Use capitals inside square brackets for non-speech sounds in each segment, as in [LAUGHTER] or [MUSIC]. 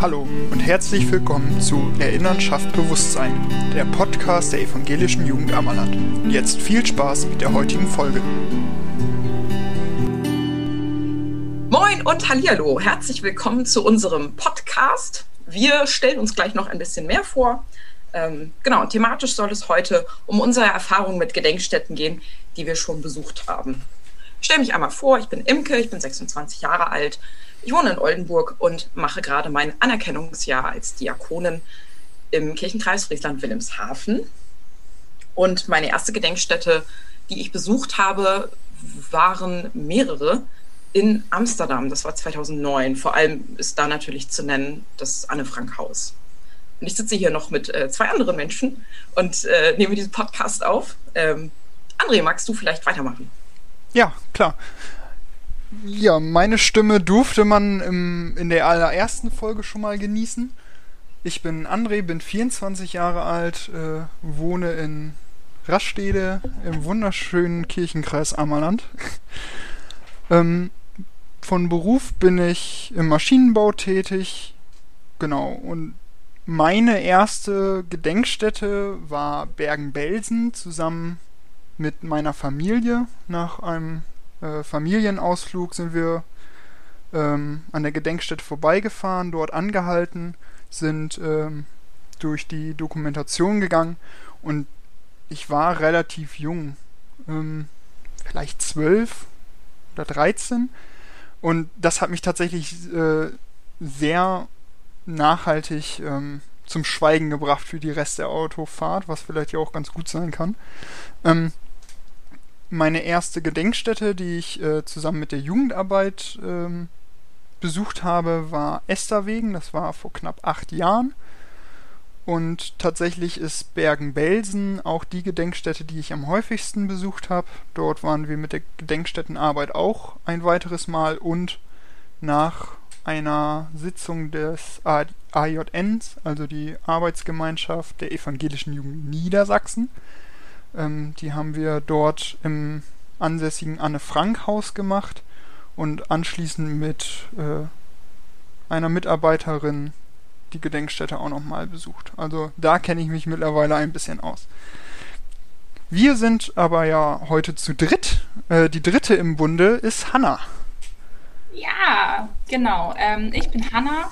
Hallo und herzlich willkommen zu Erinnern schafft Bewusstsein, der Podcast der evangelischen Jugend Ammerland. Und jetzt viel Spaß mit der heutigen Folge. Moin und Hallihallo, herzlich willkommen zu unserem Podcast. Wir stellen uns gleich noch ein bisschen mehr vor. Ähm, genau, thematisch soll es heute um unsere Erfahrungen mit Gedenkstätten gehen, die wir schon besucht haben. Ich stelle mich einmal vor, ich bin Imke, ich bin 26 Jahre alt, ich wohne in Oldenburg und mache gerade mein Anerkennungsjahr als Diakonin im Kirchenkreis Friesland-Wilhelmshaven. Und meine erste Gedenkstätte, die ich besucht habe, waren mehrere in Amsterdam. Das war 2009. Vor allem ist da natürlich zu nennen das Anne-Frank-Haus. Und ich sitze hier noch mit äh, zwei anderen Menschen und äh, nehme diesen Podcast auf. Ähm, André, magst du vielleicht weitermachen? Ja, klar. Ja, meine Stimme durfte man im, in der allerersten Folge schon mal genießen. Ich bin André, bin 24 Jahre alt, äh, wohne in Rastede im wunderschönen Kirchenkreis Ammerland. [LAUGHS] ähm, von Beruf bin ich im Maschinenbau tätig. Genau. Und meine erste Gedenkstätte war Bergen-Belsen zusammen mit meiner Familie nach einem äh, Familienausflug sind wir ähm, an der Gedenkstätte vorbeigefahren, dort angehalten, sind ähm, durch die Dokumentation gegangen und ich war relativ jung, ähm, vielleicht zwölf oder dreizehn und das hat mich tatsächlich äh, sehr nachhaltig ähm, zum Schweigen gebracht für die Rest der Autofahrt, was vielleicht ja auch ganz gut sein kann. Meine erste Gedenkstätte, die ich äh, zusammen mit der Jugendarbeit ähm, besucht habe, war Esterwegen. Das war vor knapp acht Jahren. Und tatsächlich ist Bergen-Belsen auch die Gedenkstätte, die ich am häufigsten besucht habe. Dort waren wir mit der Gedenkstättenarbeit auch ein weiteres Mal und nach einer Sitzung des AJNs, also die Arbeitsgemeinschaft der Evangelischen Jugend Niedersachsen, ähm, die haben wir dort im ansässigen Anne-Frank-Haus gemacht und anschließend mit äh, einer Mitarbeiterin die Gedenkstätte auch nochmal besucht. Also da kenne ich mich mittlerweile ein bisschen aus. Wir sind aber ja heute zu dritt. Äh, die dritte im Bunde ist Hanna. Ja, genau. Ähm, ich bin Hanna,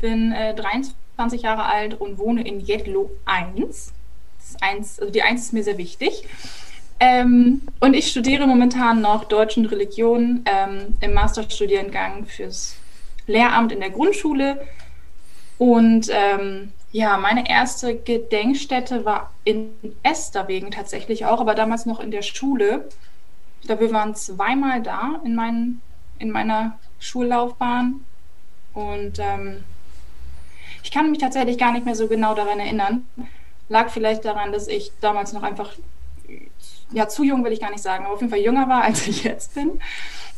bin äh, 23 Jahre alt und wohne in Jedlo 1 eins, also die Eins ist mir sehr wichtig. Ähm, und ich studiere momentan noch Deutsch und Religion ähm, im Masterstudiengang fürs Lehramt in der Grundschule. Und ähm, ja, meine erste Gedenkstätte war in Esterwegen tatsächlich auch, aber damals noch in der Schule. Ich glaube, wir waren zweimal da in, mein, in meiner Schullaufbahn. Und ähm, ich kann mich tatsächlich gar nicht mehr so genau daran erinnern. Lag vielleicht daran, dass ich damals noch einfach, ja, zu jung will ich gar nicht sagen, aber auf jeden Fall jünger war, als ich jetzt bin.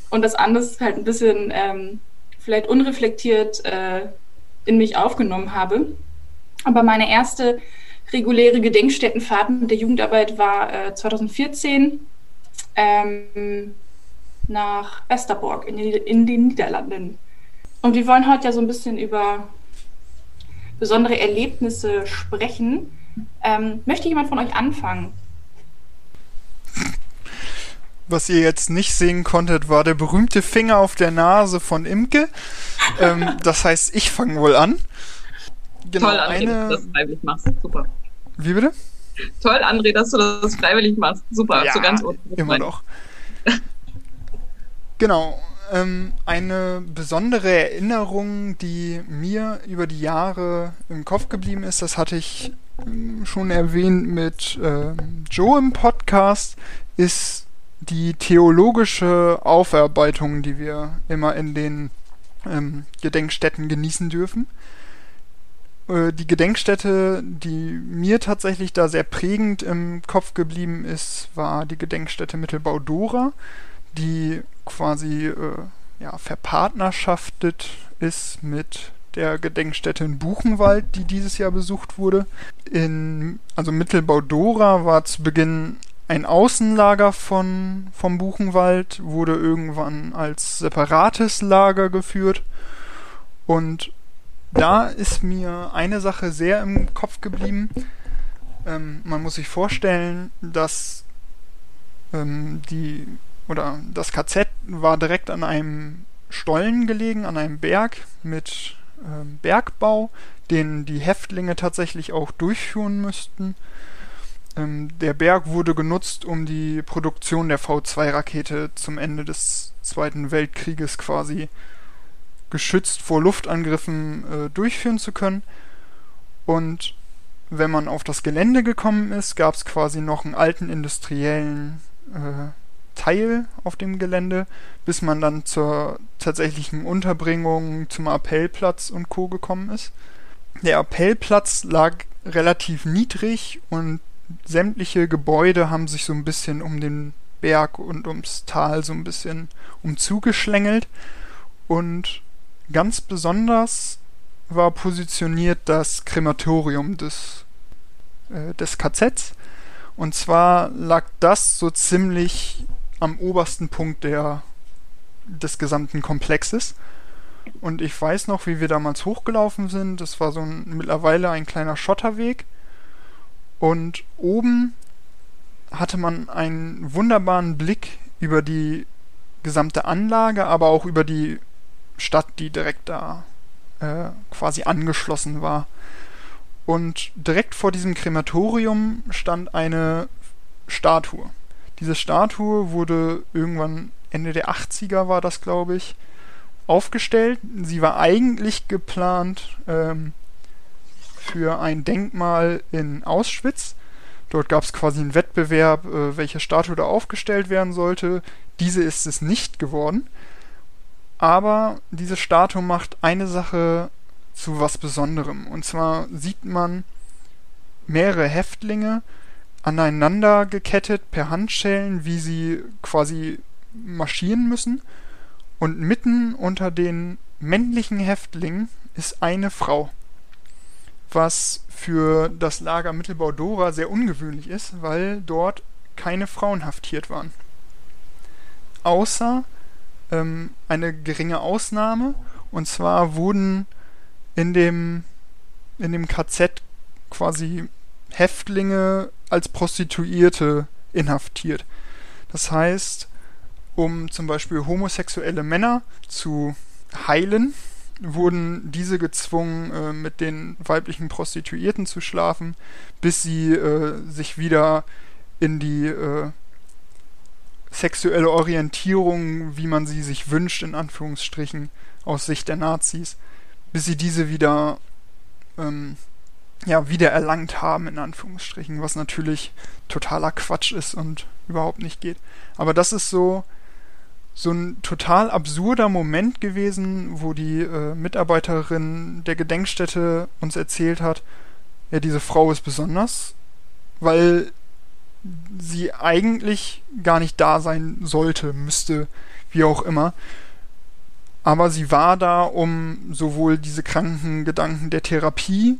Und das alles halt ein bisschen ähm, vielleicht unreflektiert äh, in mich aufgenommen habe. Aber meine erste reguläre Gedenkstättenfahrt mit der Jugendarbeit war äh, 2014 ähm, nach Westerbork in, in den Niederlanden. Und wir wollen heute ja so ein bisschen über besondere Erlebnisse sprechen. Ähm, möchte jemand von euch anfangen? Was ihr jetzt nicht sehen konntet, war der berühmte Finger auf der Nase von Imke. ähm, [LAUGHS] das heißt, ich fange wohl an. Genau, Toll, André, eine... dass du das freiwillig machst. Super. Wie bitte? Toll, André, dass du das freiwillig machst. Super, ja, so ganz immer noch. genau. Ähm, eine besondere Erinnerung, die mir über die Jahre im Kopf geblieben ist, das hatte ich schon erwähnt mit äh, Joe im Podcast, ist die theologische Aufarbeitung, die wir immer in den ähm, Gedenkstätten genießen dürfen. Äh, die Gedenkstätte, die mir tatsächlich da sehr prägend im Kopf geblieben ist, war die Gedenkstätte Mittelbau Dora, die quasi äh, ja, verpartnerschaftet ist mit der Gedenkstätte in Buchenwald, die dieses Jahr besucht wurde. In, also Mittelbau-Dora war zu Beginn ein Außenlager von, vom Buchenwald, wurde irgendwann als separates Lager geführt und da ist mir eine Sache sehr im Kopf geblieben. Ähm, man muss sich vorstellen, dass ähm, die oder das KZ war direkt an einem Stollen gelegen, an einem Berg mit ähm, Bergbau, den die Häftlinge tatsächlich auch durchführen müssten. Ähm, der Berg wurde genutzt, um die Produktion der V2-Rakete zum Ende des Zweiten Weltkrieges quasi geschützt vor Luftangriffen äh, durchführen zu können. Und wenn man auf das Gelände gekommen ist, gab es quasi noch einen alten industriellen äh, Teil auf dem Gelände, bis man dann zur tatsächlichen Unterbringung zum Appellplatz und Co. gekommen ist. Der Appellplatz lag relativ niedrig und sämtliche Gebäude haben sich so ein bisschen um den Berg und ums Tal so ein bisschen umzugeschlängelt. Und ganz besonders war positioniert das Krematorium des, äh, des KZs. Und zwar lag das so ziemlich am obersten Punkt der, des gesamten Komplexes. Und ich weiß noch, wie wir damals hochgelaufen sind. Das war so ein, mittlerweile ein kleiner Schotterweg. Und oben hatte man einen wunderbaren Blick über die gesamte Anlage, aber auch über die Stadt, die direkt da äh, quasi angeschlossen war. Und direkt vor diesem Krematorium stand eine Statue. Diese Statue wurde irgendwann Ende der 80er war das, glaube ich, aufgestellt. Sie war eigentlich geplant ähm, für ein Denkmal in Auschwitz. Dort gab es quasi einen Wettbewerb, äh, welche Statue da aufgestellt werden sollte. Diese ist es nicht geworden. Aber diese Statue macht eine Sache zu was Besonderem. Und zwar sieht man mehrere Häftlinge aneinander gekettet per Handschellen, wie sie quasi marschieren müssen. Und mitten unter den männlichen Häftlingen ist eine Frau. Was für das Lager Mittelbau-Dora sehr ungewöhnlich ist, weil dort keine Frauen haftiert waren. Außer ähm, eine geringe Ausnahme. Und zwar wurden in dem, in dem KZ quasi Häftlinge als Prostituierte inhaftiert. Das heißt, um zum Beispiel homosexuelle Männer zu heilen, wurden diese gezwungen, äh, mit den weiblichen Prostituierten zu schlafen, bis sie äh, sich wieder in die äh, sexuelle Orientierung, wie man sie sich wünscht, in Anführungsstrichen, aus Sicht der Nazis, bis sie diese wieder ähm, ja, wiedererlangt haben, in Anführungsstrichen, was natürlich totaler Quatsch ist und überhaupt nicht geht. Aber das ist so, so ein total absurder Moment gewesen, wo die äh, Mitarbeiterin der Gedenkstätte uns erzählt hat, ja, diese Frau ist besonders, weil sie eigentlich gar nicht da sein sollte, müsste, wie auch immer. Aber sie war da, um sowohl diese kranken Gedanken der Therapie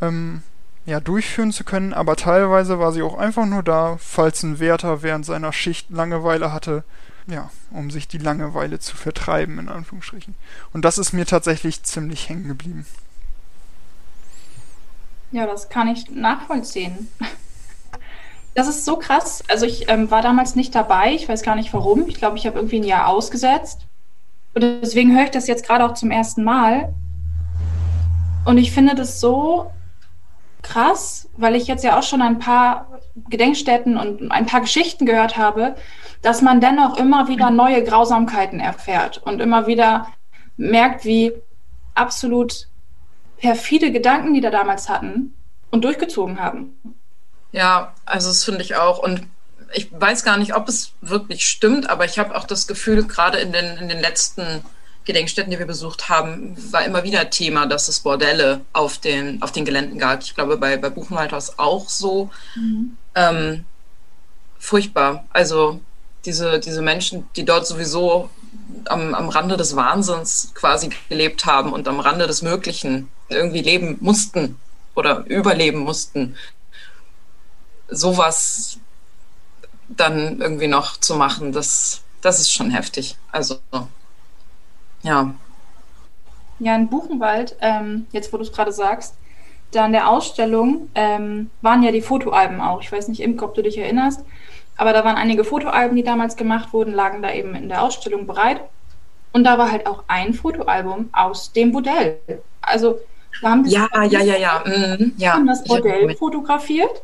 ähm, ja, durchführen zu können, aber teilweise war sie auch einfach nur da, falls ein Wärter während seiner Schicht Langeweile hatte, ja, um sich die Langeweile zu vertreiben, in Anführungsstrichen. Und das ist mir tatsächlich ziemlich hängen geblieben. Ja, das kann ich nachvollziehen. Das ist so krass. Also ich ähm, war damals nicht dabei. Ich weiß gar nicht warum. Ich glaube, ich habe irgendwie ein Jahr ausgesetzt. Und deswegen höre ich das jetzt gerade auch zum ersten Mal. Und ich finde das so krass, weil ich jetzt ja auch schon ein paar Gedenkstätten und ein paar Geschichten gehört habe, dass man dennoch immer wieder neue Grausamkeiten erfährt und immer wieder merkt, wie absolut perfide Gedanken die da damals hatten und durchgezogen haben. Ja, also das finde ich auch. Und ich weiß gar nicht, ob es wirklich stimmt, aber ich habe auch das Gefühl, gerade in den, in den letzten Gedenkstätten, die wir besucht haben, war immer wieder Thema, dass es Bordelle auf den, auf den Geländen gab. Ich glaube, bei, bei Buchenwald war es auch so. Mhm. Ähm, furchtbar. Also diese, diese Menschen, die dort sowieso am, am Rande des Wahnsinns quasi gelebt haben und am Rande des Möglichen irgendwie leben mussten oder überleben mussten, sowas dann irgendwie noch zu machen, das, das ist schon heftig. Also, ja. Ja, in Buchenwald, ähm, jetzt wo du es gerade sagst, da in der Ausstellung ähm, waren ja die Fotoalben auch. Ich weiß nicht, Imke, ob du dich erinnerst, aber da waren einige Fotoalben, die damals gemacht wurden, lagen da eben in der Ausstellung bereit. Und da war halt auch ein Fotoalbum aus dem Modell. Also da haben ja, ja, ja, ja, mhm, ja. Haben das Modell fotografiert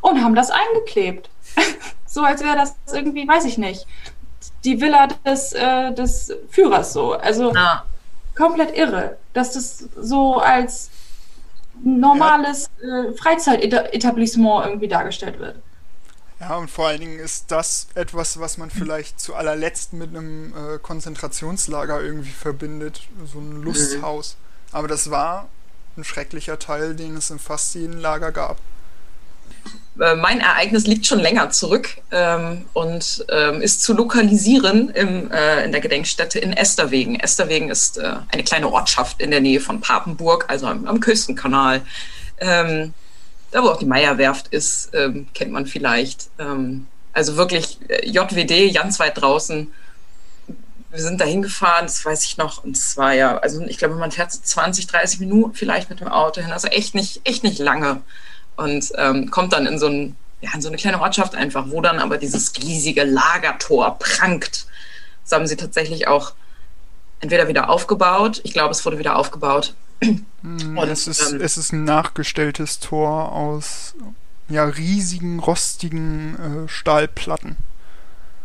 und haben das eingeklebt. [LAUGHS] so als wäre das irgendwie, weiß ich nicht, die Villa des, äh, des Führers so. Also ah. komplett irre, dass das so als normales ja. äh, Freizeitetablissement irgendwie dargestellt wird. Ja, und vor allen Dingen ist das etwas, was man vielleicht zu allerletzt mit einem äh, Konzentrationslager irgendwie verbindet, so ein. Lusthaus. Mhm. Aber das war ein schrecklicher Teil, den es in fast jedem Lager gab. Äh, mein Ereignis liegt schon länger zurück ähm, und ähm, ist zu lokalisieren im, äh, in der Gedenkstätte in Esterwegen. Esterwegen ist äh, eine kleine Ortschaft in der Nähe von Papenburg, also am, am Küstenkanal. Ähm, da wo auch die Meierwerft ist, ähm, kennt man vielleicht. Ähm, also wirklich äh, JWD, ganz weit draußen. Wir sind da hingefahren, das weiß ich noch, und es war ja, also ich glaube, man fährt so 20, 30 Minuten vielleicht mit dem Auto hin, also echt nicht, echt nicht lange. Und ähm, kommt dann in so, ein, ja, in so eine kleine Ortschaft einfach, wo dann aber dieses riesige Lagertor prangt. Das haben sie tatsächlich auch entweder wieder aufgebaut, ich glaube, es wurde wieder aufgebaut, hm, Und, es, ist, ähm, es ist ein nachgestelltes Tor aus ja, riesigen, rostigen äh, Stahlplatten.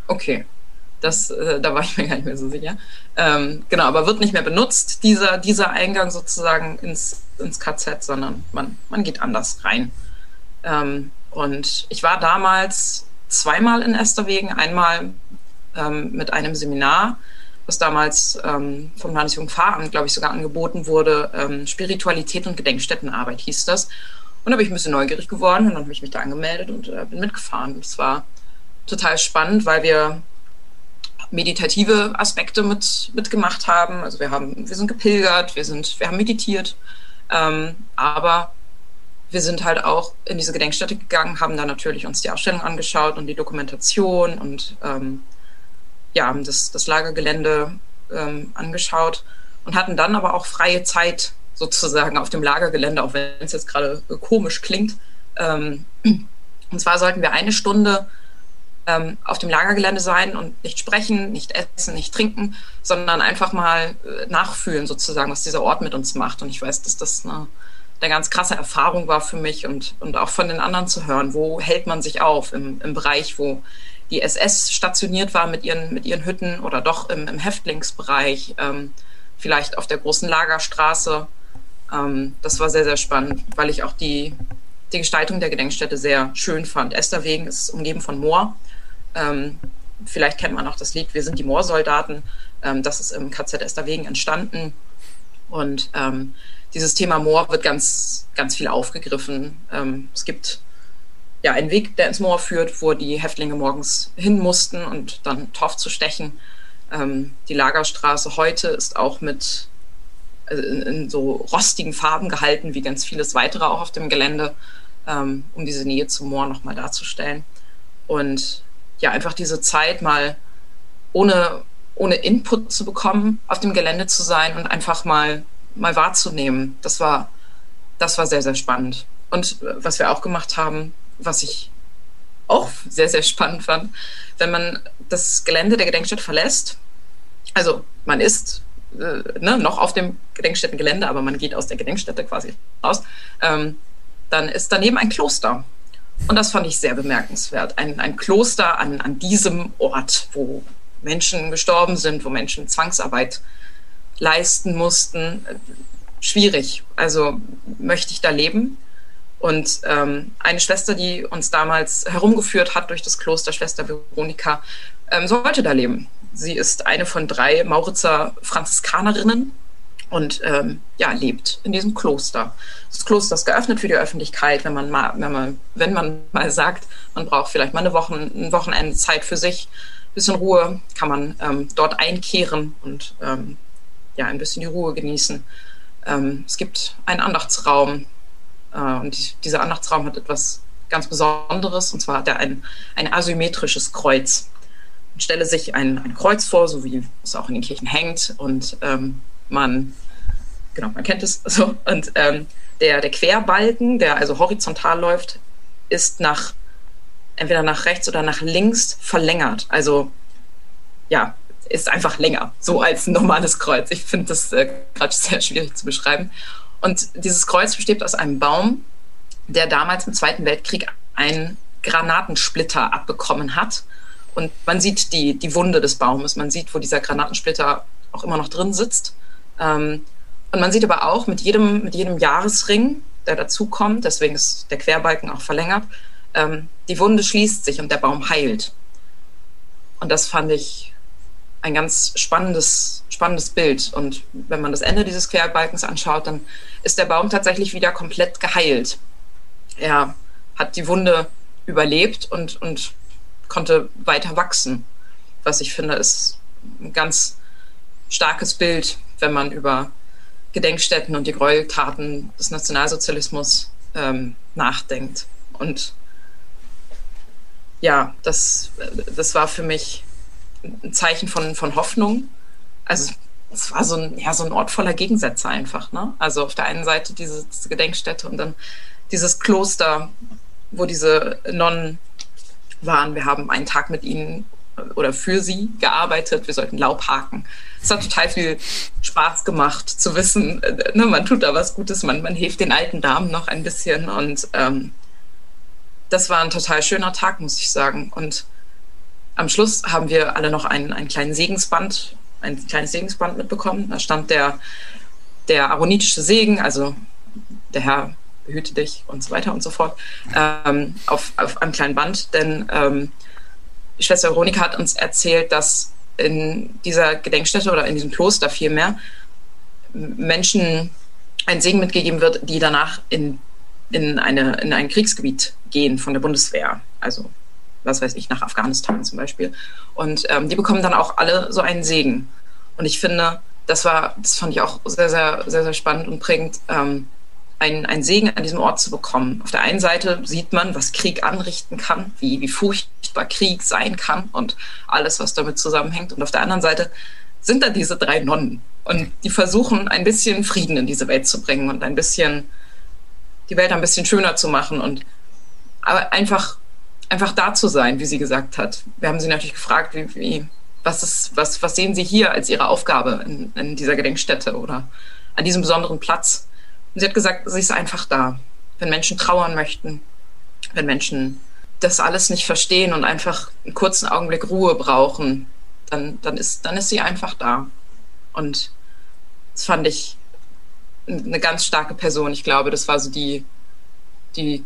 Okay. Das, äh, da war ich mir gar nicht mehr so sicher. Ähm, genau, aber wird nicht mehr benutzt, dieser, dieser Eingang sozusagen ins, ins KZ, sondern man, man geht anders rein. Ähm, und ich war damals zweimal in Esterwegen, einmal ähm, mit einem Seminar was damals ähm, vom Landesjugendpfarramt, glaube ich, sogar angeboten wurde. Ähm, Spiritualität und Gedenkstättenarbeit hieß das. Und da bin ich ein bisschen neugierig geworden und dann habe ich mich da angemeldet und äh, bin mitgefahren. Das war total spannend, weil wir meditative Aspekte mit, mitgemacht haben. Also wir haben, wir sind gepilgert, wir sind, wir haben meditiert, ähm, aber wir sind halt auch in diese Gedenkstätte gegangen, haben da natürlich uns die Ausstellung angeschaut und die Dokumentation und ähm, ja, das, das Lagergelände ähm, angeschaut und hatten dann aber auch freie Zeit sozusagen auf dem Lagergelände, auch wenn es jetzt gerade komisch klingt. Ähm, und zwar sollten wir eine Stunde ähm, auf dem Lagergelände sein und nicht sprechen, nicht essen, nicht trinken, sondern einfach mal äh, nachfühlen sozusagen, was dieser Ort mit uns macht. Und ich weiß, dass das eine, eine ganz krasse Erfahrung war für mich und, und auch von den anderen zu hören, wo hält man sich auf im, im Bereich, wo die SS stationiert war mit ihren, mit ihren Hütten oder doch im, im Häftlingsbereich, ähm, vielleicht auf der großen Lagerstraße. Ähm, das war sehr, sehr spannend, weil ich auch die, die Gestaltung der Gedenkstätte sehr schön fand. Esterwegen ist umgeben von Moor. Ähm, vielleicht kennt man auch das Lied Wir sind die Moorsoldaten. Ähm, das ist im KZ Esterwegen entstanden. Und ähm, dieses Thema Moor wird ganz, ganz viel aufgegriffen. Ähm, es gibt ja, ein Weg, der ins Moor führt, wo die Häftlinge morgens hin mussten und dann Torf zu stechen. Ähm, die Lagerstraße heute ist auch mit also in, in, so rostigen Farben gehalten, wie ganz vieles weitere auch auf dem Gelände, ähm, um diese Nähe zum Moor nochmal darzustellen. Und ja, einfach diese Zeit mal ohne, ohne Input zu bekommen, auf dem Gelände zu sein und einfach mal, mal wahrzunehmen. Das war, das war sehr, sehr spannend. Und äh, was wir auch gemacht haben, was ich auch [LAUGHS] sehr, sehr spannend fand, wenn man das Gelände der Gedenkstätte verlässt, also man ist äh, ne, noch auf dem Gedenkstättengelände, aber man geht aus der Gedenkstätte quasi raus, ähm, dann ist daneben ein Kloster. Und das fand ich sehr bemerkenswert. Ein, ein Kloster an, an diesem Ort, wo Menschen gestorben sind, wo Menschen Zwangsarbeit leisten mussten. Schwierig. Also möchte ich da leben? Und ähm, eine Schwester, die uns damals herumgeführt hat durch das Kloster, Schwester Veronika, ähm, sollte da leben. Sie ist eine von drei Mauritzer Franziskanerinnen und ähm, ja, lebt in diesem Kloster. Das Kloster ist geöffnet für die Öffentlichkeit, wenn man mal, wenn man, wenn man mal sagt, man braucht vielleicht mal eine Woche, ein Wochenende Zeit für sich, ein bisschen Ruhe, kann man ähm, dort einkehren und ähm, ja, ein bisschen die Ruhe genießen. Ähm, es gibt einen Andachtsraum, äh, und dieser Andachtsraum hat etwas ganz Besonderes, und zwar hat er ein, ein asymmetrisches Kreuz. Man stelle sich ein, ein Kreuz vor, so wie es auch in den Kirchen hängt, und ähm, man genau, man kennt es [LAUGHS] so. Und ähm, der, der Querbalken, der also horizontal läuft, ist nach entweder nach rechts oder nach links verlängert. Also ja, ist einfach länger, so als ein normales Kreuz. Ich finde das äh, gerade sehr schwierig zu beschreiben. Und dieses Kreuz besteht aus einem Baum, der damals im Zweiten Weltkrieg einen Granatensplitter abbekommen hat. Und man sieht die, die Wunde des Baumes, man sieht, wo dieser Granatensplitter auch immer noch drin sitzt. Ähm, und man sieht aber auch mit jedem, mit jedem Jahresring, der dazukommt, deswegen ist der Querbalken auch verlängert, ähm, die Wunde schließt sich und der Baum heilt. Und das fand ich ein ganz spannendes, spannendes Bild. Und wenn man das Ende dieses Querbalkens anschaut, dann ist der Baum tatsächlich wieder komplett geheilt. Er hat die Wunde überlebt und, und konnte weiter wachsen. Was ich finde, ist ein ganz starkes Bild, wenn man über Gedenkstätten und die Gräueltaten des Nationalsozialismus ähm, nachdenkt. Und ja, das, das war für mich ein Zeichen von, von Hoffnung. Also es war so ein, ja, so ein Ort voller Gegensätze einfach. Ne? Also auf der einen Seite diese, diese Gedenkstätte und dann dieses Kloster, wo diese Nonnen waren. Wir haben einen Tag mit ihnen oder für sie gearbeitet. Wir sollten Laub haken. Es hat total viel Spaß gemacht zu wissen, ne, man tut da was Gutes, man, man hilft den alten Damen noch ein bisschen. Und ähm, das war ein total schöner Tag, muss ich sagen. Und am Schluss haben wir alle noch einen, einen kleinen Segensband, ein kleines Segensband mitbekommen. Da stand der, der aaronitische Segen, also der Herr behüte dich und so weiter und so fort, ähm, auf, auf einem kleinen Band. Denn ähm, Schwester Veronika hat uns erzählt, dass in dieser Gedenkstätte oder in diesem Kloster vielmehr Menschen ein Segen mitgegeben wird, die danach in, in, eine, in ein Kriegsgebiet gehen von der Bundeswehr. Also was weiß ich, nach Afghanistan zum Beispiel. Und ähm, die bekommen dann auch alle so einen Segen. Und ich finde, das war, das fand ich auch sehr, sehr, sehr, sehr spannend und prägend, ähm, einen, einen Segen an diesem Ort zu bekommen. Auf der einen Seite sieht man, was Krieg anrichten kann, wie, wie furchtbar Krieg sein kann und alles, was damit zusammenhängt. Und auf der anderen Seite sind da diese drei Nonnen. Und die versuchen, ein bisschen Frieden in diese Welt zu bringen und ein bisschen die Welt ein bisschen schöner zu machen und aber einfach einfach da zu sein, wie sie gesagt hat. Wir haben sie natürlich gefragt, wie, wie, was, ist, was, was sehen Sie hier als Ihre Aufgabe in, in dieser Gedenkstätte oder an diesem besonderen Platz? Und sie hat gesagt, sie ist einfach da. Wenn Menschen trauern möchten, wenn Menschen das alles nicht verstehen und einfach einen kurzen Augenblick Ruhe brauchen, dann, dann, ist, dann ist sie einfach da. Und das fand ich eine ganz starke Person. Ich glaube, das war so die, die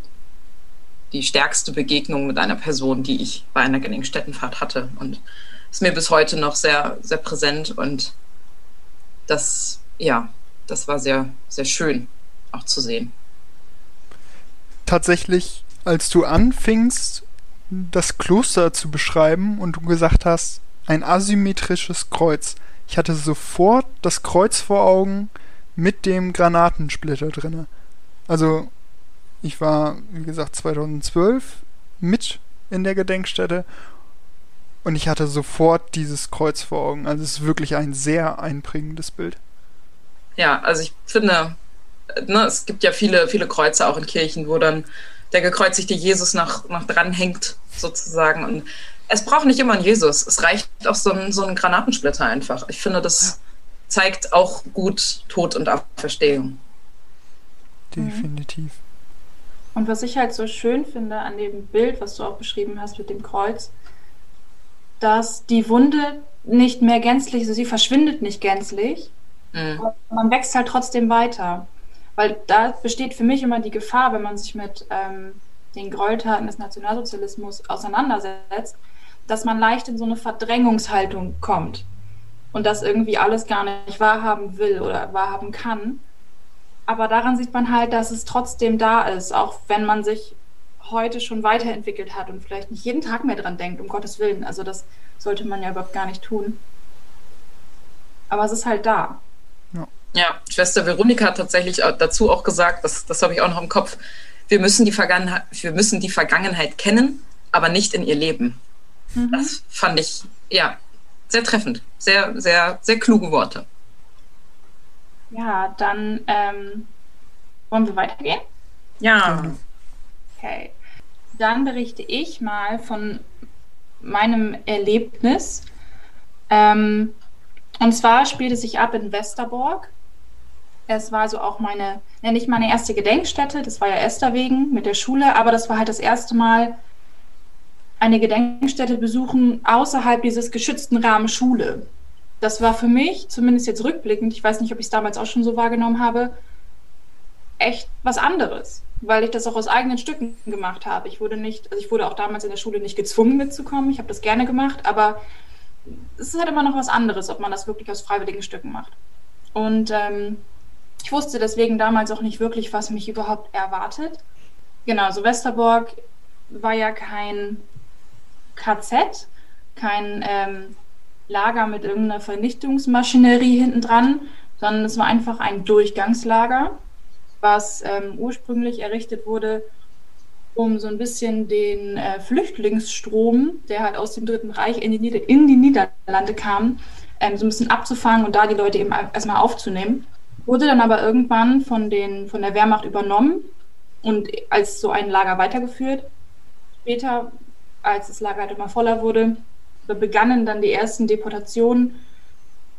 die stärkste Begegnung mit einer Person, die ich bei einer Gedenkstättenfahrt hatte. Und ist mir bis heute noch sehr, sehr präsent. Und das, ja, das war sehr, sehr schön auch zu sehen. Tatsächlich, als du anfingst, das Kloster zu beschreiben und du gesagt hast, ein asymmetrisches Kreuz. Ich hatte sofort das Kreuz vor Augen mit dem Granatensplitter drinne. Also ich war, wie gesagt, 2012 mit in der Gedenkstätte und ich hatte sofort dieses Kreuz vor Augen. Also es ist wirklich ein sehr einprägendes Bild. Ja, also ich finde, ne, es gibt ja viele, viele Kreuze auch in Kirchen, wo dann der gekreuzigte Jesus noch, noch dran hängt, sozusagen. Und es braucht nicht immer einen Jesus. Es reicht auch so ein, so ein Granatensplitter einfach. Ich finde, das zeigt auch gut Tod und Auferstehung. Definitiv. Und was ich halt so schön finde an dem Bild, was du auch beschrieben hast mit dem Kreuz, dass die Wunde nicht mehr gänzlich, also sie verschwindet nicht gänzlich, mhm. man wächst halt trotzdem weiter. Weil da besteht für mich immer die Gefahr, wenn man sich mit ähm, den Gräueltaten des Nationalsozialismus auseinandersetzt, dass man leicht in so eine Verdrängungshaltung kommt und das irgendwie alles gar nicht wahrhaben will oder wahrhaben kann. Aber daran sieht man halt, dass es trotzdem da ist, auch wenn man sich heute schon weiterentwickelt hat und vielleicht nicht jeden Tag mehr dran denkt, um Gottes Willen. Also das sollte man ja überhaupt gar nicht tun. Aber es ist halt da. Ja, ja Schwester Veronika hat tatsächlich dazu auch gesagt, das, das habe ich auch noch im Kopf, wir müssen, die Vergangenheit, wir müssen die Vergangenheit kennen, aber nicht in ihr Leben. Mhm. Das fand ich, ja, sehr treffend. Sehr, sehr, sehr kluge Worte. Ja, dann ähm, wollen wir weitergehen? Ja. Okay. Dann berichte ich mal von meinem Erlebnis. Ähm, und zwar spielte es sich ab in Westerborg. Es war so auch meine, nenne ich meine erste Gedenkstätte. Das war ja Esterwegen mit der Schule, aber das war halt das erste Mal eine Gedenkstätte besuchen außerhalb dieses geschützten Rahmen Schule. Das war für mich, zumindest jetzt rückblickend, ich weiß nicht, ob ich es damals auch schon so wahrgenommen habe, echt was anderes, weil ich das auch aus eigenen Stücken gemacht habe. Ich wurde nicht, also ich wurde auch damals in der Schule nicht gezwungen mitzukommen. Ich habe das gerne gemacht, aber es ist halt immer noch was anderes, ob man das wirklich aus freiwilligen Stücken macht. Und ähm, ich wusste deswegen damals auch nicht wirklich, was mich überhaupt erwartet. Genau, so Westerborg war ja kein KZ, kein ähm, Lager mit irgendeiner Vernichtungsmaschinerie hinten dran, sondern es war einfach ein Durchgangslager, was ähm, ursprünglich errichtet wurde, um so ein bisschen den äh, Flüchtlingsstrom, der halt aus dem Dritten Reich in die, Nieder in die Niederlande kam, ähm, so ein bisschen abzufangen und da die Leute eben erstmal aufzunehmen. Wurde dann aber irgendwann von, den, von der Wehrmacht übernommen und als so ein Lager weitergeführt. Später, als das Lager halt immer voller wurde, begannen dann die ersten Deportationen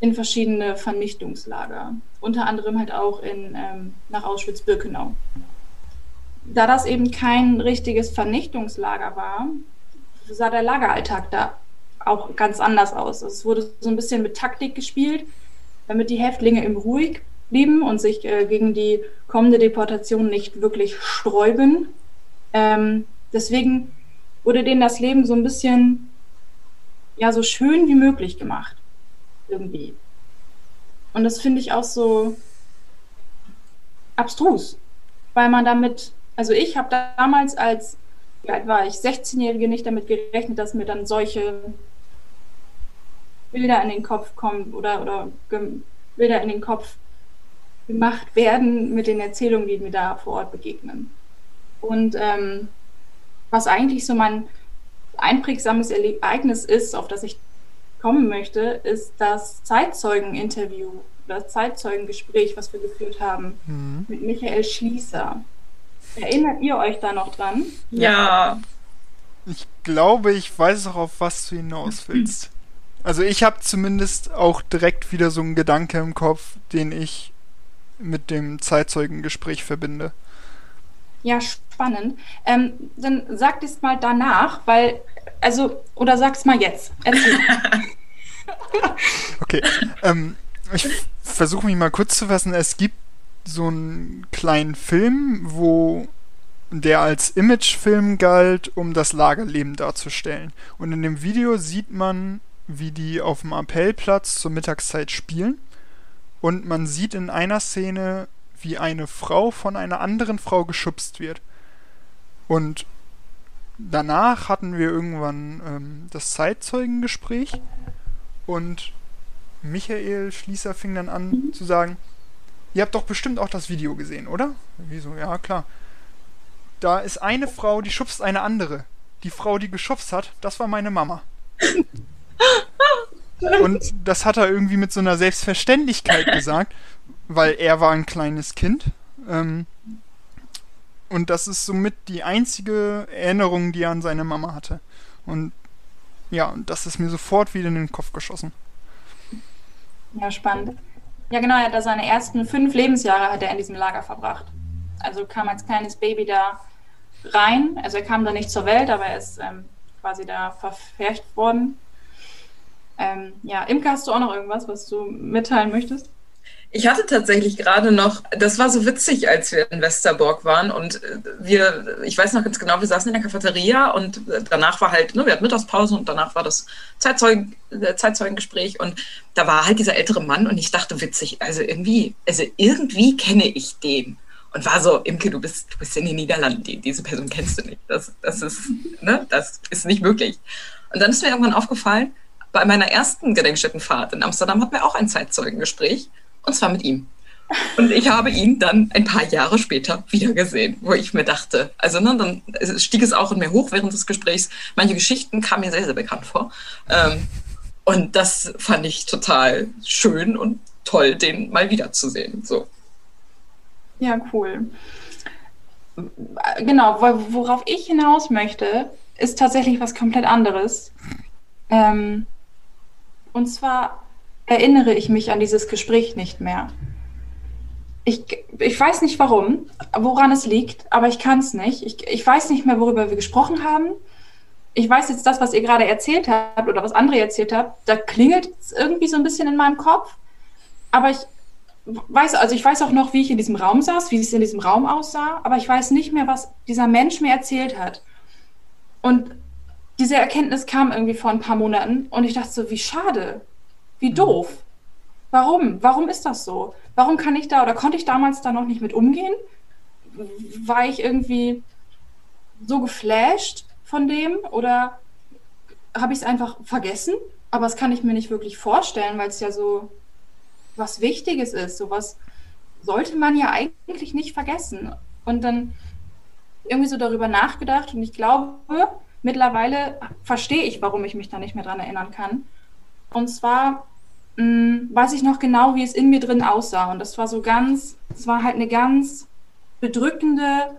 in verschiedene Vernichtungslager, unter anderem halt auch in, ähm, nach Auschwitz-Birkenau. Da das eben kein richtiges Vernichtungslager war, sah der Lageralltag da auch ganz anders aus. Also es wurde so ein bisschen mit Taktik gespielt, damit die Häftlinge im ruhig blieben und sich äh, gegen die kommende Deportation nicht wirklich sträuben. Ähm, deswegen wurde denen das Leben so ein bisschen ja so schön wie möglich gemacht. Irgendwie. Und das finde ich auch so abstrus, weil man damit, also ich habe damals als, alt war ich, 16-Jährige nicht damit gerechnet, dass mir dann solche Bilder in den Kopf kommen oder, oder Bilder in den Kopf gemacht werden mit den Erzählungen, die mir da vor Ort begegnen. Und ähm, was eigentlich so mein einprägsames Ereignis ist, auf das ich kommen möchte, ist das Zeitzeugeninterview, das Zeitzeugengespräch, was wir geführt haben mhm. mit Michael Schließer. Erinnert ihr euch da noch dran? Ja. Ich glaube, ich weiß auch, auf was du hinaus willst. Also ich habe zumindest auch direkt wieder so einen Gedanke im Kopf, den ich mit dem Zeitzeugengespräch verbinde. Ja, spannend. Ähm, dann sag es mal danach, weil, also, oder sag es mal jetzt. [LAUGHS] okay. Ähm, ich versuche mich mal kurz zu fassen. Es gibt so einen kleinen Film, wo der als Imagefilm galt, um das Lagerleben darzustellen. Und in dem Video sieht man, wie die auf dem Appellplatz zur Mittagszeit spielen. Und man sieht in einer Szene, wie eine Frau von einer anderen Frau geschubst wird. Und danach hatten wir irgendwann ähm, das Zeitzeugengespräch und Michael Schließer fing dann an zu sagen, ihr habt doch bestimmt auch das Video gesehen, oder? Wieso? Ja, klar. Da ist eine Frau, die schubst eine andere. Die Frau, die geschubst hat, das war meine Mama. [LAUGHS] Und das hat er irgendwie mit so einer Selbstverständlichkeit gesagt, weil er war ein kleines Kind. Ähm, und das ist somit die einzige Erinnerung, die er an seine Mama hatte. Und ja, das ist mir sofort wieder in den Kopf geschossen. Ja, spannend. Ja, genau, er hat da seine ersten fünf Lebensjahre hat er in diesem Lager verbracht. Also kam als kleines Baby da rein. Also er kam da nicht zur Welt, aber er ist ähm, quasi da verfercht worden. Ähm, ja, Imke, hast du auch noch irgendwas, was du mitteilen möchtest? Ich hatte tatsächlich gerade noch, das war so witzig, als wir in Westerborg waren und äh, wir, ich weiß noch ganz genau, wir saßen in der Cafeteria und äh, danach war halt, ne, wir hatten Mittagspause und danach war das Zeitzeugen, äh, Zeitzeugengespräch und da war halt dieser ältere Mann und ich dachte witzig, also irgendwie, also irgendwie kenne ich den und war so, Imke, du bist, du bist in den Niederlanden, die, diese Person kennst du nicht, das, das ist, ne, das ist nicht möglich. Und dann ist mir irgendwann aufgefallen, bei meiner ersten Gedenkstättenfahrt in Amsterdam hatten wir auch ein Zeitzeugengespräch, und zwar mit ihm. Und ich habe ihn dann ein paar Jahre später wiedergesehen, wo ich mir dachte, also ne, dann stieg es auch in mir hoch während des Gesprächs. Manche Geschichten kamen mir sehr, sehr bekannt vor. Ähm, und das fand ich total schön und toll, den mal wiederzusehen. So. Ja, cool. Genau, worauf ich hinaus möchte, ist tatsächlich was komplett anderes. Ähm, und zwar erinnere ich mich an dieses Gespräch nicht mehr. Ich, ich weiß nicht warum, woran es liegt, aber ich kann es nicht. Ich, ich weiß nicht mehr, worüber wir gesprochen haben. Ich weiß jetzt das, was ihr gerade erzählt habt oder was andere erzählt habt, da klingelt es irgendwie so ein bisschen in meinem Kopf. Aber ich weiß, also ich weiß auch noch, wie ich in diesem Raum saß, wie es in diesem Raum aussah, aber ich weiß nicht mehr, was dieser Mensch mir erzählt hat. Und diese Erkenntnis kam irgendwie vor ein paar Monaten und ich dachte so, wie schade, wie doof. Warum? Warum ist das so? Warum kann ich da oder konnte ich damals da noch nicht mit umgehen? War ich irgendwie so geflasht von dem oder habe ich es einfach vergessen? Aber das kann ich mir nicht wirklich vorstellen, weil es ja so was Wichtiges ist. Sowas sollte man ja eigentlich nicht vergessen. Und dann irgendwie so darüber nachgedacht und ich glaube, mittlerweile verstehe ich, warum ich mich da nicht mehr dran erinnern kann. Und zwar mh, mm, weiß ich noch genau, wie es in mir drin aussah. Und das war so ganz, es war halt eine ganz bedrückende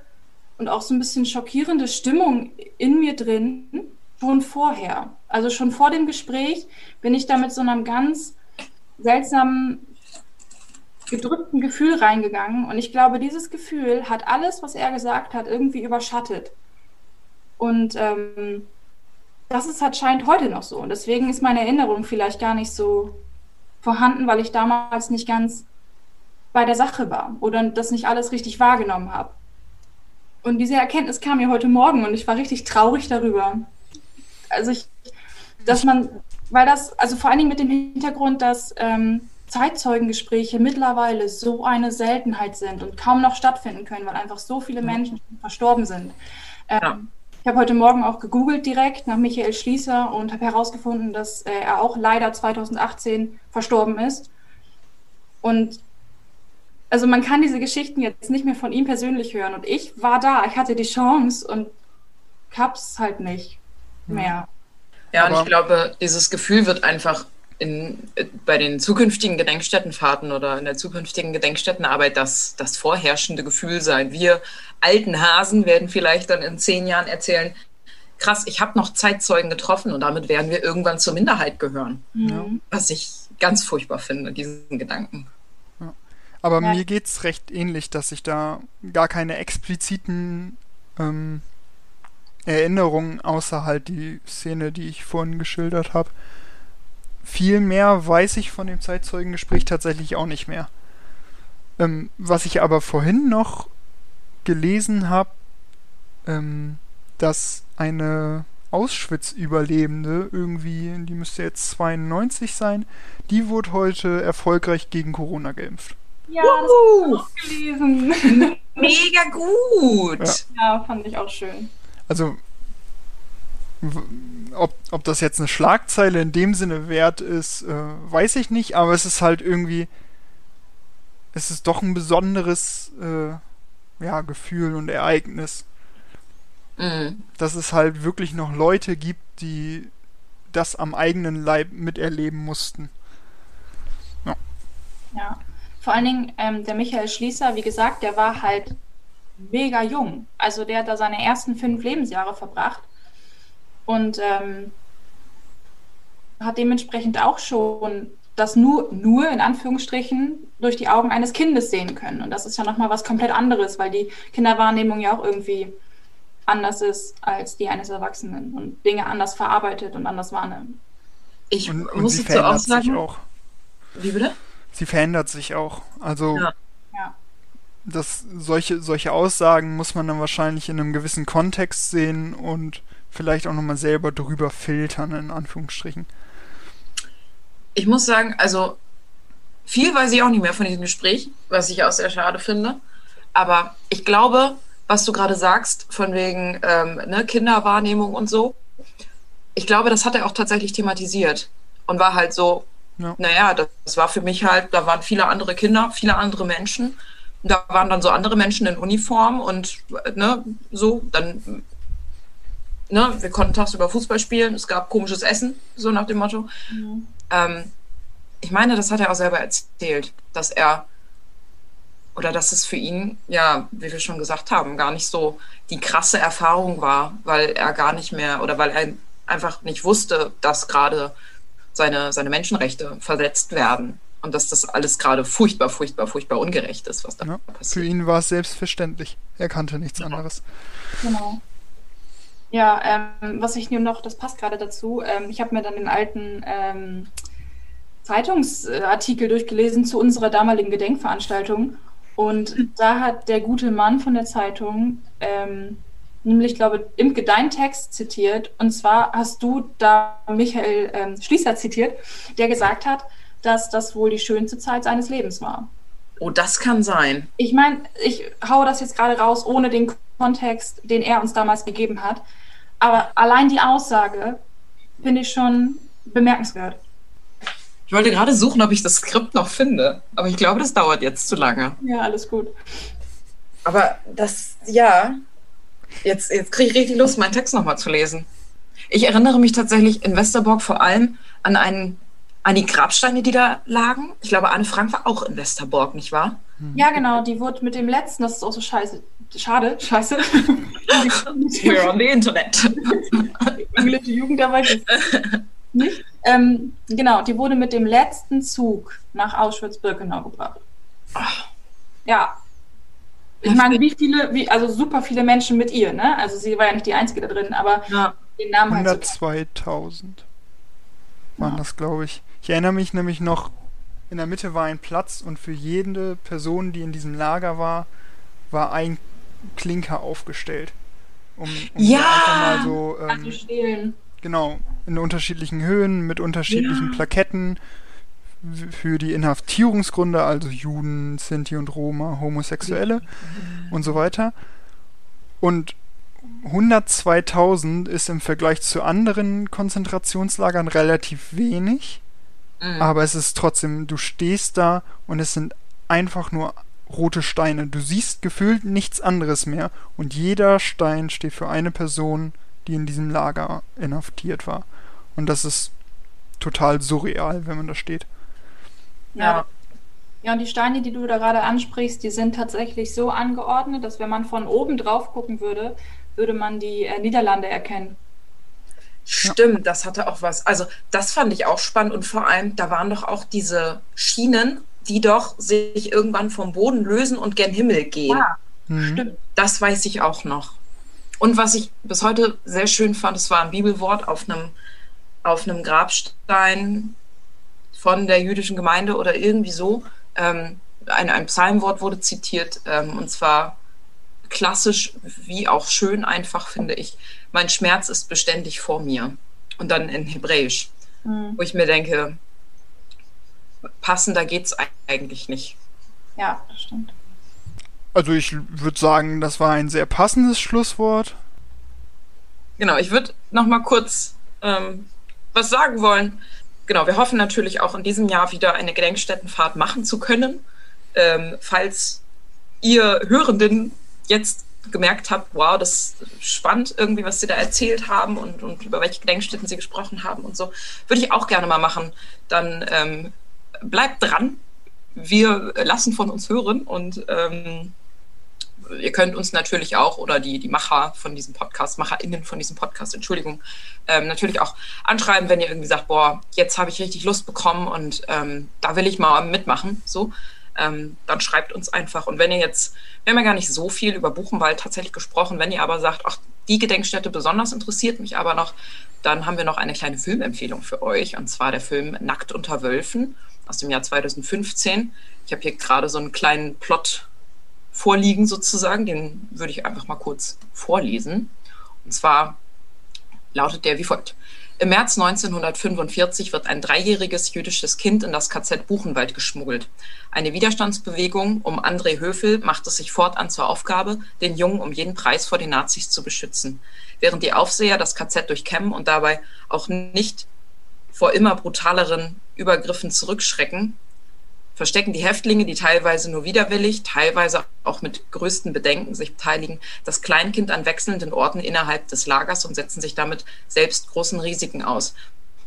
und auch so ein bisschen schockierende Stimmung in mir drin, schon vorher. Also schon vor dem Gespräch bin ich da mit so einem ganz seltsamen, gedrückten Gefühl reingegangen. Und ich glaube, dieses Gefühl hat alles, was er gesagt hat, irgendwie überschattet. Und ähm, das ist halt scheint heute noch so. Und deswegen ist meine Erinnerung vielleicht gar nicht so vorhanden, weil ich damals nicht ganz bei der Sache war oder das nicht alles richtig wahrgenommen habe. Und diese Erkenntnis kam mir heute Morgen und ich war richtig traurig darüber. Also ich, dass man, weil das, also vor allen Dingen mit dem Hintergrund, dass ähm, Zeitzeugengespräche mittlerweile so eine Seltenheit sind und kaum noch stattfinden können, weil einfach so viele Menschen verstorben sind. Ähm, ja. Ich habe heute Morgen auch gegoogelt direkt nach Michael Schließer und habe herausgefunden, dass äh, er auch leider 2018 verstorben ist. Und also man kann diese Geschichten jetzt nicht mehr von ihm persönlich hören. Und ich war da, ich hatte die Chance und hab's halt nicht mehr. Ja, und ich glaube, dieses Gefühl wird einfach in, bei den zukünftigen Gedenkstättenfahrten oder in der zukünftigen Gedenkstättenarbeit das, das vorherrschende Gefühl sein. Wir alten Hasen werden vielleicht dann in zehn Jahren erzählen, krass, ich habe noch Zeitzeugen getroffen und damit werden wir irgendwann zur Minderheit gehören. Mhm. Was ich ganz furchtbar finde, diesen Gedanken. Ja. Aber ja. mir geht es recht ähnlich, dass ich da gar keine expliziten ähm, Erinnerungen außer halt die Szene, die ich vorhin geschildert habe, viel mehr weiß ich von dem Zeitzeugengespräch tatsächlich auch nicht mehr. Ähm, was ich aber vorhin noch gelesen habe, ähm, dass eine Auschwitz-Überlebende, irgendwie, die müsste jetzt 92 sein, die wurde heute erfolgreich gegen Corona geimpft. Ja, das habe ich auch gelesen. [LAUGHS] Mega gut. Ja. ja, fand ich auch schön. Also ob, ob das jetzt eine Schlagzeile in dem Sinne wert ist, äh, weiß ich nicht, aber es ist halt irgendwie, es ist doch ein besonderes äh, ja, Gefühl und Ereignis. Mhm. Dass es halt wirklich noch Leute gibt, die das am eigenen Leib miterleben mussten. Ja. Ja. Vor allen Dingen ähm, der Michael Schließer, wie gesagt, der war halt mega jung. Also der hat da seine ersten fünf Lebensjahre verbracht und ähm, hat dementsprechend auch schon das nur, nur in Anführungsstrichen durch die Augen eines Kindes sehen können. Und das ist ja nochmal was komplett anderes, weil die Kinderwahrnehmung ja auch irgendwie anders ist als die eines Erwachsenen und Dinge anders verarbeitet und anders wahrnimmt. Ich und, und muss dazu auch sagen. Auch. Wie bitte? Sie verändert sich auch. Also ja. ja. Das, solche, solche Aussagen muss man dann wahrscheinlich in einem gewissen Kontext sehen und vielleicht auch nochmal selber drüber filtern, in Anführungsstrichen. Ich muss sagen, also viel weiß ich auch nicht mehr von diesem Gespräch, was ich auch sehr schade finde. Aber ich glaube, was du gerade sagst, von wegen ähm, ne, Kinderwahrnehmung und so, ich glaube, das hat er auch tatsächlich thematisiert und war halt so, ja. naja, das war für mich halt, da waren viele andere Kinder, viele andere Menschen. Da waren dann so andere Menschen in Uniform und ne, so, dann ne, wir konnten tagsüber Fußball spielen, es gab komisches Essen, so nach dem Motto. Mhm. Ähm, ich meine, das hat er auch selber erzählt, dass er oder dass es für ihn, ja, wie wir schon gesagt haben, gar nicht so die krasse Erfahrung war, weil er gar nicht mehr oder weil er einfach nicht wusste, dass gerade seine, seine Menschenrechte verletzt werden und dass das alles gerade furchtbar, furchtbar, furchtbar ungerecht ist, was da Ja, passiert. für ihn war es selbstverständlich. Er kannte nichts Ja. anderes. Genau. Ja, ähm, was ich nur noch, das passt gerade dazu, ähm, ich habe mir dann den alten ähm, Zeitungsartikel durchgelesen zu unserer damaligen Gedenkveranstaltung. Und [LAUGHS] da hat der gute Mann von der Zeitung ähm, nämlich, glaube ich, im Gedeintext zitiert. Und zwar hast du da Michael ähm, Schließer zitiert, der gesagt hat, dass das wohl die schönste Zeit seines Lebens war. Oh, das kann sein. Ich meine, ich hau das jetzt gerade raus, ohne den Kontext, den er uns damals gegeben hat. Aber allein die Aussage finde ich schon bemerkenswert. Ich wollte gerade suchen, ob ich das Skript noch finde, aber ich glaube, das dauert jetzt zu lange. Ja, alles gut. Aber das, ja, jetzt, jetzt kriege ich richtig Lust, meinen Text nochmal zu lesen. Ich erinnere mich tatsächlich in Westerbork vor allem an, einen, an die Grabsteine, die da lagen. Ich glaube, Anne Frank war auch in Westerbork, nicht wahr? Ja, genau, die wurde mit dem letzten, das ist auch so scheiße. Schade, scheiße. [LAUGHS] We're on the Internet. [LAUGHS] englische Jugendarbeit ist nicht. Ähm, genau, die wurde mit dem letzten Zug nach Auschwitz-Birkenau gebracht. Ja. Ich meine, wie viele, wie, also super viele Menschen mit ihr, ne? Also sie war ja nicht die Einzige da drin, aber Ja. den Namen halt so 102.000 waren Ja. das, glaube ich. Ich erinnere mich nämlich noch, in der Mitte war ein Platz und für jede Person, die in diesem Lager war, war ein Klinker aufgestellt. Um, um Ja! einfach mal so, ähm, stehlen. genau, in unterschiedlichen Höhen, mit unterschiedlichen Ja. Plaketten für die Inhaftierungsgründe, also Juden, Sinti und Roma, Homosexuelle und so weiter. Und 102.000 ist im Vergleich zu anderen Konzentrationslagern relativ wenig, Mhm. aber es ist trotzdem, du stehst da und es sind einfach nur rote Steine. Du siehst gefühlt nichts anderes mehr und jeder Stein steht für eine Person, die in diesem Lager inhaftiert war. Und das ist total surreal, wenn man da steht. Ja. Ja. Ja, und die Steine, die du da gerade ansprichst, die sind tatsächlich so angeordnet, dass wenn man von oben drauf gucken würde, würde man die äh, Niederlande erkennen. Stimmt, das hatte auch was. Also, das fand ich auch spannend und vor allem, da waren doch auch diese Schienen, die doch sich irgendwann vom Boden lösen und gen Himmel gehen. Ja. Mhm. Stimmt. Das weiß ich auch noch. Und was ich bis heute sehr schön fand, es war ein Bibelwort auf einem, auf einem Grabstein von der jüdischen Gemeinde oder irgendwie so. Ähm, ein, ein Psalmwort wurde zitiert, ähm, und zwar klassisch wie auch schön einfach, finde ich. Mein Schmerz ist beständig vor mir. Und dann in Hebräisch, Mhm. wo ich mir denke, passender geht's eigentlich nicht. Ja, das stimmt. Also ich würde sagen, das war ein sehr passendes Schlusswort. Genau, ich würde noch mal kurz ähm, was sagen wollen. Genau, wir hoffen natürlich auch in diesem Jahr wieder eine Gedenkstättenfahrt machen zu können. Ähm, falls ihr Hörenden jetzt gemerkt habt, wow, das ist spannend irgendwie, was sie da erzählt haben und, und über welche Gedenkstätten sie gesprochen haben und so, würde ich auch gerne mal machen. Dann ähm, bleibt dran. Wir lassen von uns hören und ähm, ihr könnt uns natürlich auch oder die, die Macher von diesem Podcast, MacherInnen von diesem Podcast, Entschuldigung, ähm, natürlich auch anschreiben, wenn ihr irgendwie sagt, boah, jetzt habe ich richtig Lust bekommen und ähm, da will ich mal mitmachen. So, ähm, dann schreibt uns einfach. Und wenn ihr jetzt, wir haben ja gar nicht so viel über Buchenwald tatsächlich gesprochen, wenn ihr aber sagt, ach, die Gedenkstätte besonders interessiert mich aber noch, dann haben wir noch eine kleine Filmempfehlung für euch und zwar der Film Nackt unter Wölfen aus dem Jahr 2015. Ich habe hier gerade so einen kleinen Plot vorliegen sozusagen, den würde ich einfach mal kurz vorlesen. Und zwar lautet der wie folgt. Im März 1945 wird ein dreijähriges jüdisches Kind in das KZ Buchenwald geschmuggelt. Eine Widerstandsbewegung um André Höfel macht es sich fortan zur Aufgabe, den Jungen um jeden Preis vor den Nazis zu beschützen. Während die Aufseher das KZ durchkämmen und dabei auch nicht vor immer brutaleren Übergriffen zurückschrecken, verstecken die Häftlinge, die teilweise nur widerwillig, teilweise auch mit größten Bedenken sich beteiligen, das Kleinkind an wechselnden Orten innerhalb des Lagers und setzen sich damit selbst großen Risiken aus.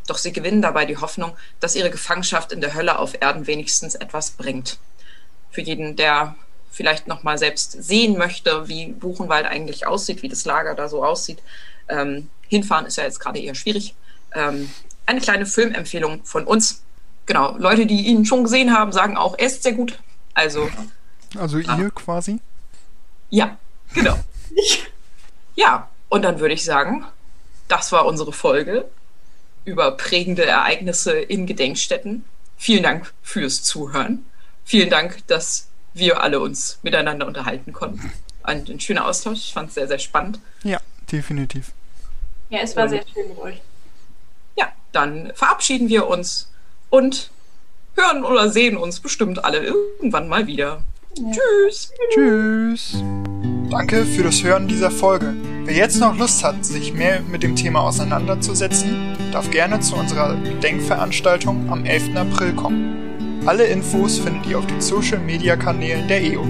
Doch sie gewinnen dabei die Hoffnung, dass ihre Gefangenschaft in der Hölle auf Erden wenigstens etwas bringt. Für jeden, der vielleicht noch mal selbst sehen möchte, wie Buchenwald eigentlich aussieht, wie das Lager da so aussieht. Ähm, hinfahren ist ja jetzt gerade eher schwierig. Ähm, eine kleine Filmempfehlung von uns. Genau, Leute, die ihn schon gesehen haben, sagen auch, er ist sehr gut. Also. Also ah. ihr quasi? Ja, genau. [LAUGHS] ja, und dann würde ich sagen, das war unsere Folge über prägende Ereignisse in Gedenkstätten. Vielen Dank fürs Zuhören. Vielen Dank, dass wir alle uns miteinander unterhalten konnten. Ein, ein schöner Austausch. Ich fand es sehr, sehr spannend. Ja, definitiv. Ja, es war und, sehr schön mit euch. Ja, dann verabschieden wir uns und hören oder sehen uns bestimmt alle irgendwann mal wieder. Ja. Tschüss. Tschüss. Danke für das Hören dieser Folge. Wer jetzt noch Lust hat, sich mehr mit dem Thema auseinanderzusetzen, darf gerne zu unserer Denkveranstaltung am 11. April kommen. Alle Infos findet ihr auf den Social Media Kanälen der EO.